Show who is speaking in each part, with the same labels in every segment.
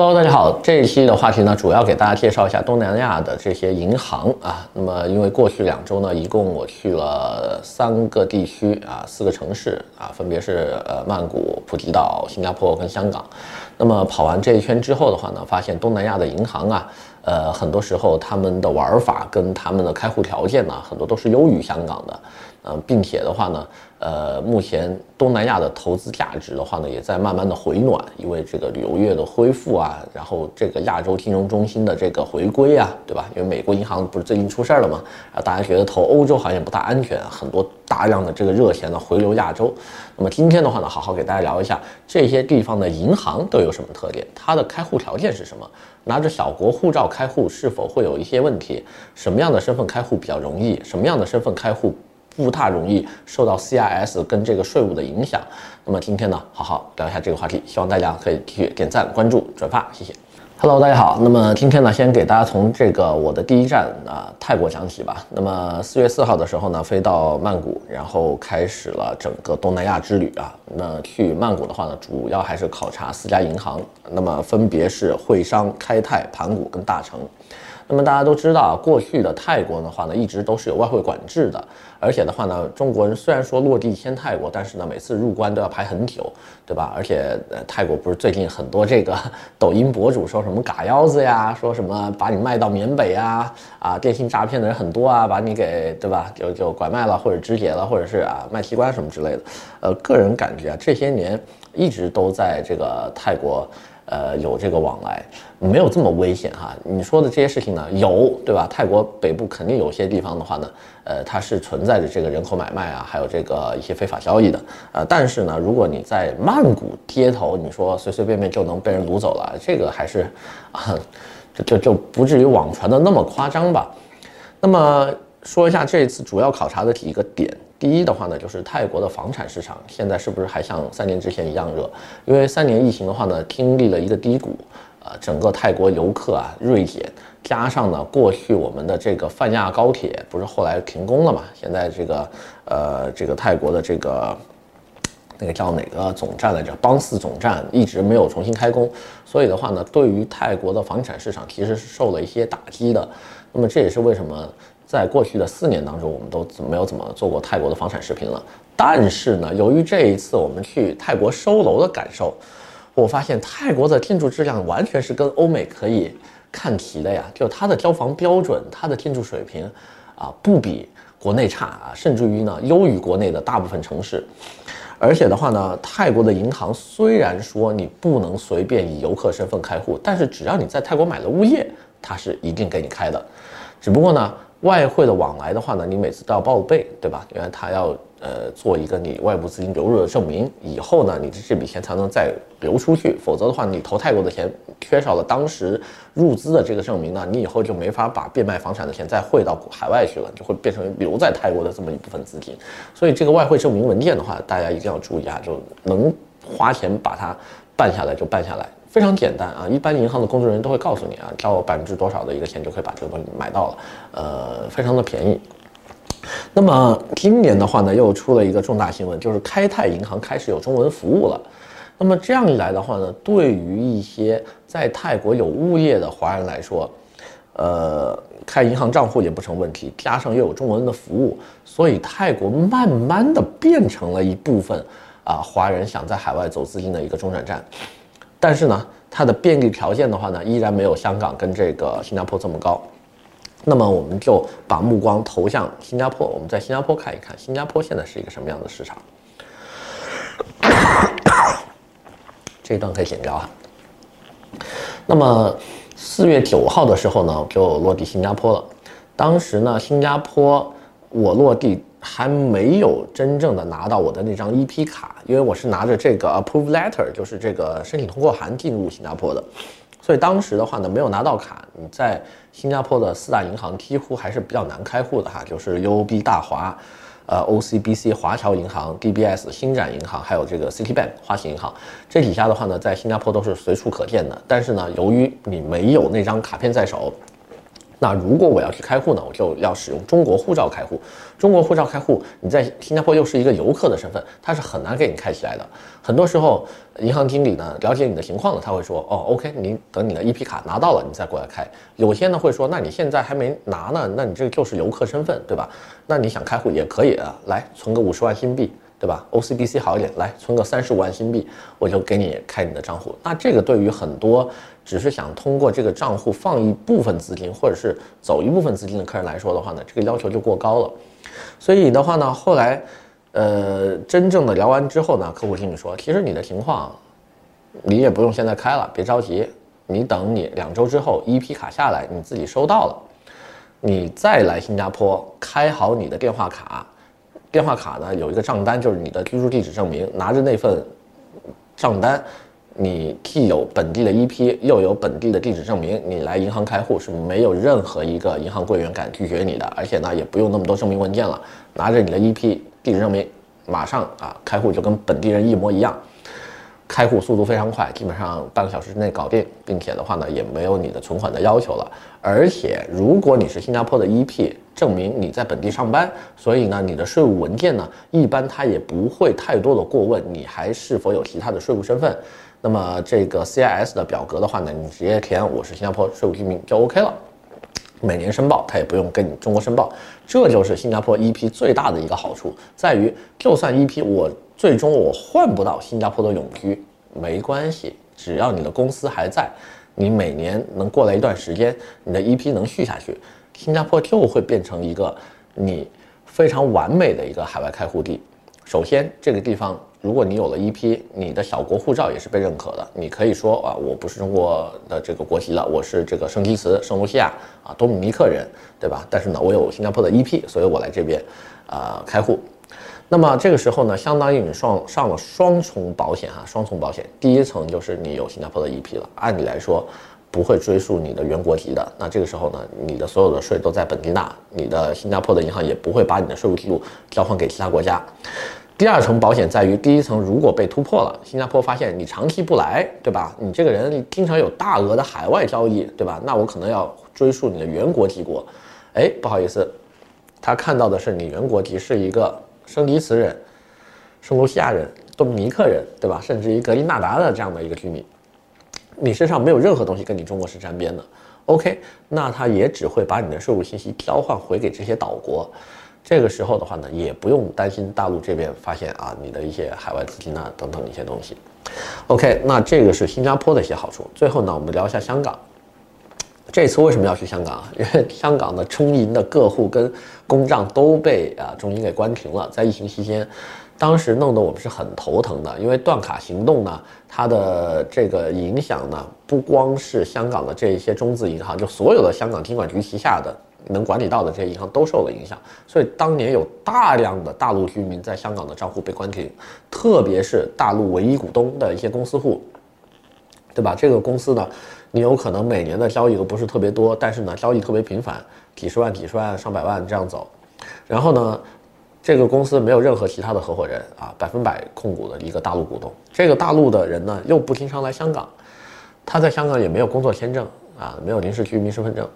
Speaker 1: Hello，大家好。这一期的话题呢，主要给大家介绍一下东南亚的这些银行啊。那么，因为过去两周呢，一共我去了三个地区啊，四个城市啊，分别是呃曼谷、普吉岛、新加坡跟香港。那么跑完这一圈之后的话呢，发现东南亚的银行啊，呃，很多时候他们的玩法跟他们的开户条件呢，很多都是优于香港的。呃，并且的话呢，呃，目前东南亚的投资价值的话呢，也在慢慢的回暖，因为这个旅游业的恢复啊，然后这个亚洲金融中心的这个回归啊，对吧？因为美国银行不是最近出事儿了吗？啊，大家觉得投欧洲好像不大安全，很多大量的这个热钱呢回流亚洲。那么今天的话呢，好好给大家聊一下这些地方的银行都有什么特点，它的开户条件是什么？拿着小国护照开户是否会有一些问题？什么样的身份开户比较容易？什么样的身份开户？不太容易受到 CIS 跟这个税务的影响。那么今天呢，好好聊一下这个话题，希望大家可以继续点赞、关注、转发，谢谢。Hello，大家好。那么今天呢，先给大家从这个我的第一站啊泰国讲起吧。那么四月四号的时候呢，飞到曼谷，然后开始了整个东南亚之旅啊。那去曼谷的话呢，主要还是考察四家银行，那么分别是汇商、开泰、盘古跟大成。那么大家都知道，过去的泰国的话呢，一直都是有外汇管制的，而且的话呢，中国人虽然说落地签泰国，但是呢，每次入关都要排很久，对吧？而且呃，泰国不是最近很多这个抖音博主说什么嘎腰子呀，说什么把你卖到缅北啊，啊，电信诈骗的人很多啊，把你给对吧，就就拐卖了或者肢解了，或者是啊卖器官什么之类的。呃，个人感觉啊，这些年一直都在这个泰国。呃，有这个往来，没有这么危险哈。你说的这些事情呢，有对吧？泰国北部肯定有些地方的话呢，呃，它是存在着这个人口买卖啊，还有这个一些非法交易的。呃，但是呢，如果你在曼谷街头，你说随随便便就能被人掳走了，这个还是啊，就就就不至于网传的那么夸张吧。那么说一下这一次主要考察的几个点。第一的话呢，就是泰国的房产市场现在是不是还像三年之前一样热？因为三年疫情的话呢，经历了一个低谷，呃，整个泰国游客啊锐减，加上呢，过去我们的这个泛亚高铁不是后来停工了嘛？现在这个呃，这个泰国的这个那个叫哪个总站来着？邦斯总站一直没有重新开工，所以的话呢，对于泰国的房产市场其实是受了一些打击的。那么这也是为什么。在过去的四年当中，我们都没有怎么做过泰国的房产视频了。但是呢，由于这一次我们去泰国收楼的感受，我发现泰国的建筑质量完全是跟欧美可以看齐的呀。就它的交房标准，它的建筑水平，啊，不比国内差啊，甚至于呢，优于国内的大部分城市。而且的话呢，泰国的银行虽然说你不能随便以游客身份开户，但是只要你在泰国买了物业，它是一定给你开的。只不过呢。外汇的往来的话呢，你每次都要报备，对吧？因为他要呃做一个你外部资金流入的证明，以后呢，你的这笔钱才能再流出去。否则的话，你投泰国的钱缺少了当时入资的这个证明呢，你以后就没法把变卖房产的钱再汇到海外去了，就会变成留在泰国的这么一部分资金。所以这个外汇证明文件的话，大家一定要注意啊，就能花钱把它办下来就办下来。非常简单啊，一般银行的工作人员都会告诉你啊，交百分之多少的一个钱就可以把这个东西买到了，呃，非常的便宜。那么今年的话呢，又出了一个重大新闻，就是开泰银行开始有中文服务了。那么这样一来的话呢，对于一些在泰国有物业的华人来说，呃，开银行账户也不成问题，加上又有中文的服务，所以泰国慢慢的变成了一部分啊，华人想在海外走资金的一个中转站。但是呢，它的便利条件的话呢，依然没有香港跟这个新加坡这么高。那么我们就把目光投向新加坡，我们在新加坡看一看，新加坡现在是一个什么样的市场？这一段可以剪掉啊。那么四月九号的时候呢，就落地新加坡了。当时呢，新加坡我落地。还没有真正的拿到我的那张 EP 卡，因为我是拿着这个 Approve Letter，就是这个申请通过函进入新加坡的，所以当时的话呢，没有拿到卡。你在新加坡的四大银行几乎还是比较难开户的哈，就是 UOB 大华，呃 OCBC 华侨银行、DBS 星展银行，还有这个 Citibank 花旗银行，这几家的话呢，在新加坡都是随处可见的。但是呢，由于你没有那张卡片在手。那如果我要去开户呢，我就要使用中国护照开户。中国护照开户，你在新加坡又是一个游客的身份，他是很难给你开起来的。很多时候，银行经理呢了解你的情况呢，他会说，哦，OK，你等你的 EP 卡拿到了，你再过来开。有些呢会说，那你现在还没拿呢，那你这个就是游客身份，对吧？那你想开户也可以啊，来存个五十万新币。对吧？OCBC 好一点，来存个三十五万新币，我就给你开你的账户。那这个对于很多只是想通过这个账户放一部分资金，或者是走一部分资金的客人来说的话呢，这个要求就过高了。所以的话呢，后来，呃，真正的聊完之后呢，客户经理说，其实你的情况，你也不用现在开了，别着急，你等你两周之后，EP 卡下来，你自己收到了，你再来新加坡开好你的电话卡。电话卡呢，有一个账单，就是你的居住地址证明，拿着那份账单，你既有本地的 EP，又有本地的地址证明，你来银行开户是没有任何一个银行柜员敢拒绝你的，而且呢，也不用那么多证明文件了，拿着你的 EP 地址证明，马上啊开户就跟本地人一模一样。开户速度非常快，基本上半个小时之内搞定，并且的话呢，也没有你的存款的要求了。而且，如果你是新加坡的 EP，证明你在本地上班，所以呢，你的税务文件呢，一般它也不会太多的过问你还是否有其他的税务身份。那么这个 CIS 的表格的话呢，你直接填我是新加坡税务居民就 OK 了。每年申报，他也不用跟你中国申报，这就是新加坡 EP 最大的一个好处，在于就算 EP 我。最终我换不到新加坡的永居，没关系，只要你的公司还在，你每年能过来一段时间，你的 EP 能续下去，新加坡就会变成一个你非常完美的一个海外开户地。首先，这个地方如果你有了 EP，你的小国护照也是被认可的，你可以说啊，我不是中国的这个国籍了，我是这个圣基茨、圣卢西亚啊，多米尼克人，对吧？但是呢，我有新加坡的 EP，所以我来这边啊开户。那么这个时候呢，相当于你上上了双重保险哈，双重保险。第一层就是你有新加坡的 EP 了，按理来说不会追溯你的原国籍的。那这个时候呢，你的所有的税都在本地纳，你的新加坡的银行也不会把你的税务记录交换给其他国家。第二层保险在于，第一层如果被突破了，新加坡发现你长期不来，对吧？你这个人经常有大额的海外交易，对吧？那我可能要追溯你的原国籍国。哎，不好意思，他看到的是你原国籍是一个。圣迪茨人、圣卢西亚人、多米尼克人，对吧？甚至于格林纳达的这样的一个居民，你身上没有任何东西跟你中国是沾边的。OK，那他也只会把你的税务信息交换回给这些岛国。这个时候的话呢，也不用担心大陆这边发现啊你的一些海外资金啊等等一些东西。OK，那这个是新加坡的一些好处。最后呢，我们聊一下香港。这次为什么要去香港？因为香港的中银的个户跟公账都被啊中银给关停了，在疫情期间，当时弄得我们是很头疼的。因为断卡行动呢，它的这个影响呢，不光是香港的这一些中资银行，就所有的香港金管局旗下的能管理到的这些银行都受了影响。所以当年有大量的大陆居民在香港的账户被关停，特别是大陆唯一股东的一些公司户，对吧？这个公司呢。你有可能每年的交易都不是特别多，但是呢，交易特别频繁，几十万、几十万、上百万这样走。然后呢，这个公司没有任何其他的合伙人啊，百分百控股的一个大陆股东。这个大陆的人呢，又不经常来香港，他在香港也没有工作签证啊，没有临时居民身份证。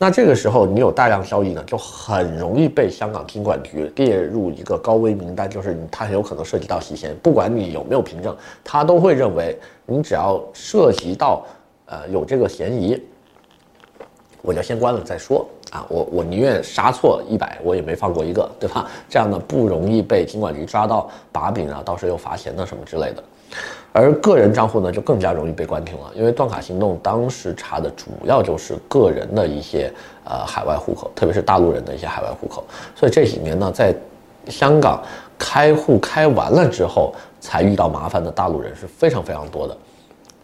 Speaker 1: 那这个时候你有大量交易呢，就很容易被香港金管局列入一个高危名单，就是他很有可能涉及到洗钱。不管你有没有凭证，他都会认为你只要涉及到。呃，有这个嫌疑，我就先关了再说啊！我我宁愿杀错一百，我也没放过一个，对吧？这样呢，不容易被金管局抓到把柄啊，到时候又罚钱的什么之类的。而个人账户呢，就更加容易被关停了，因为断卡行动当时查的主要就是个人的一些呃海外户口，特别是大陆人的一些海外户口。所以这几年呢，在香港开户开完了之后，才遇到麻烦的大陆人是非常非常多的。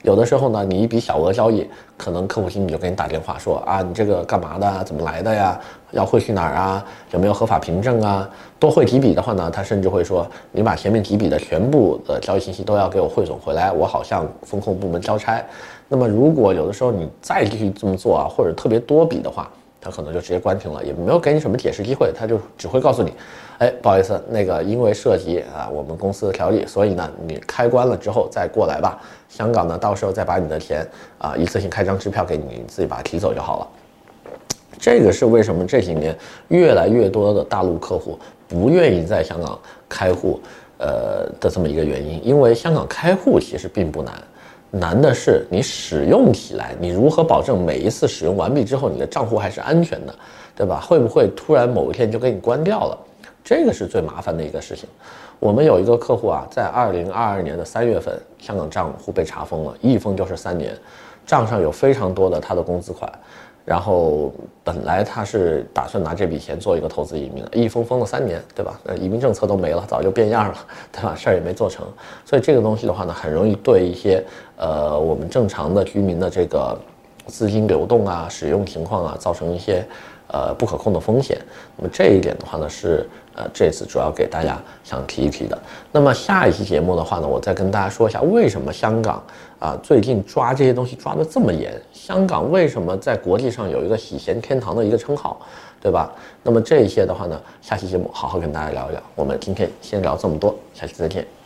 Speaker 1: 有的时候呢，你一笔小额交易，可能客户经理就给你打电话说啊，你这个干嘛的？怎么来的呀？要汇去哪儿啊？有没有合法凭证啊？多汇几笔的话呢，他甚至会说，你把前面几笔的全部的交易信息都要给我汇总回来，我好向风控部门交差。那么如果有的时候你再继续这么做啊，或者特别多笔的话，他可能就直接关停了，也没有给你什么解释机会，他就只会告诉你。哎，不好意思，那个因为涉及啊我们公司的条例，所以呢你开关了之后再过来吧。香港呢，到时候再把你的钱啊一次性开张支票给你，你自己把它提走就好了。这个是为什么这几年越来越多的大陆客户不愿意在香港开户，呃的这么一个原因。因为香港开户其实并不难，难的是你使用起来，你如何保证每一次使用完毕之后，你的账户还是安全的，对吧？会不会突然某一天就给你关掉了？这个是最麻烦的一个事情。我们有一个客户啊，在二零二二年的三月份，香港账户被查封了，一封就是三年，账上有非常多的他的工资款。然后本来他是打算拿这笔钱做一个投资移民的，一封封了三年，对吧？呃，移民政策都没了，早就变样了，对吧？事儿也没做成，所以这个东西的话呢，很容易对一些呃我们正常的居民的这个资金流动啊、使用情况啊，造成一些呃不可控的风险。那么这一点的话呢，是呃这次主要给大家想提一提的。那么下一期节目的话呢，我再跟大家说一下为什么香港。啊，最近抓这些东西抓得这么严，香港为什么在国际上有一个洗钱天堂的一个称号，对吧？那么这一些的话呢，下期节目好好跟大家聊一聊。我们今天先聊这么多，下期再见。